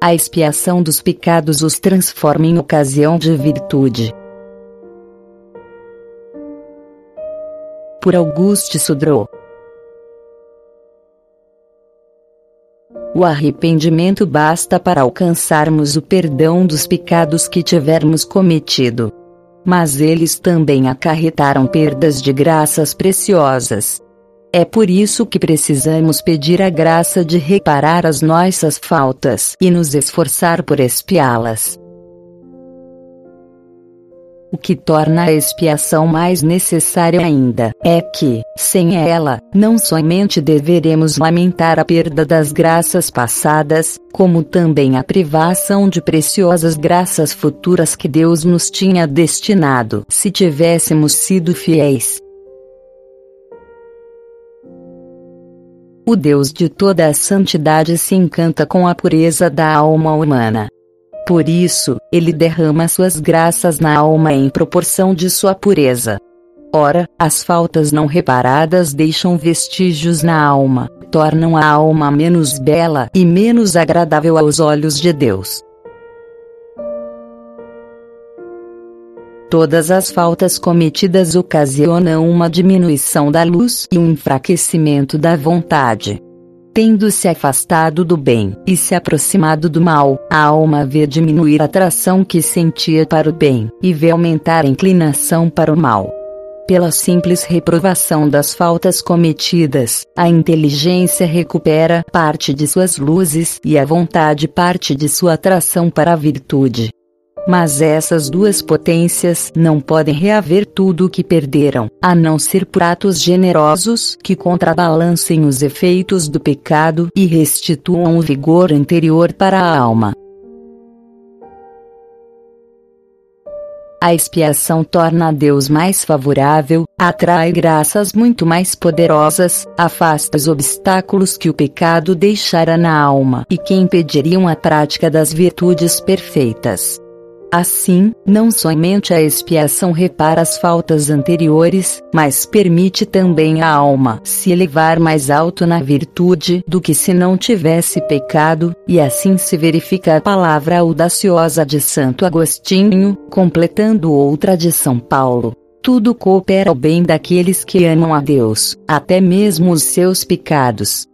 A expiação dos pecados os transforma em ocasião de virtude. Por Auguste Sudro O arrependimento basta para alcançarmos o perdão dos pecados que tivermos cometido. Mas eles também acarretaram perdas de graças preciosas. É por isso que precisamos pedir a graça de reparar as nossas faltas e nos esforçar por expiá-las. O que torna a expiação mais necessária ainda é que, sem ela, não somente deveremos lamentar a perda das graças passadas, como também a privação de preciosas graças futuras que Deus nos tinha destinado se tivéssemos sido fiéis. O Deus de toda a santidade se encanta com a pureza da alma humana. Por isso, ele derrama suas graças na alma em proporção de sua pureza. Ora, as faltas não reparadas deixam vestígios na alma, tornam a alma menos bela e menos agradável aos olhos de Deus. Todas as faltas cometidas ocasionam uma diminuição da luz e um enfraquecimento da vontade tendo se afastado do bem e se aproximado do mal, a alma vê diminuir a atração que sentia para o bem, e vê aumentar a inclinação para o mal. Pela simples reprovação das faltas cometidas, a inteligência recupera parte de suas luzes e a vontade parte de sua atração para a virtude. Mas essas duas potências não podem reaver tudo o que perderam, a não ser pratos generosos que contrabalancem os efeitos do pecado e restituam o vigor anterior para a alma. A expiação torna a Deus mais favorável, atrai graças muito mais poderosas, afasta os obstáculos que o pecado deixara na alma e que impediriam a prática das virtudes perfeitas. Assim, não somente a expiação repara as faltas anteriores, mas permite também à alma se elevar mais alto na virtude do que se não tivesse pecado, e assim se verifica a palavra audaciosa de Santo Agostinho, completando outra de São Paulo. Tudo coopera ao bem daqueles que amam a Deus, até mesmo os seus pecados.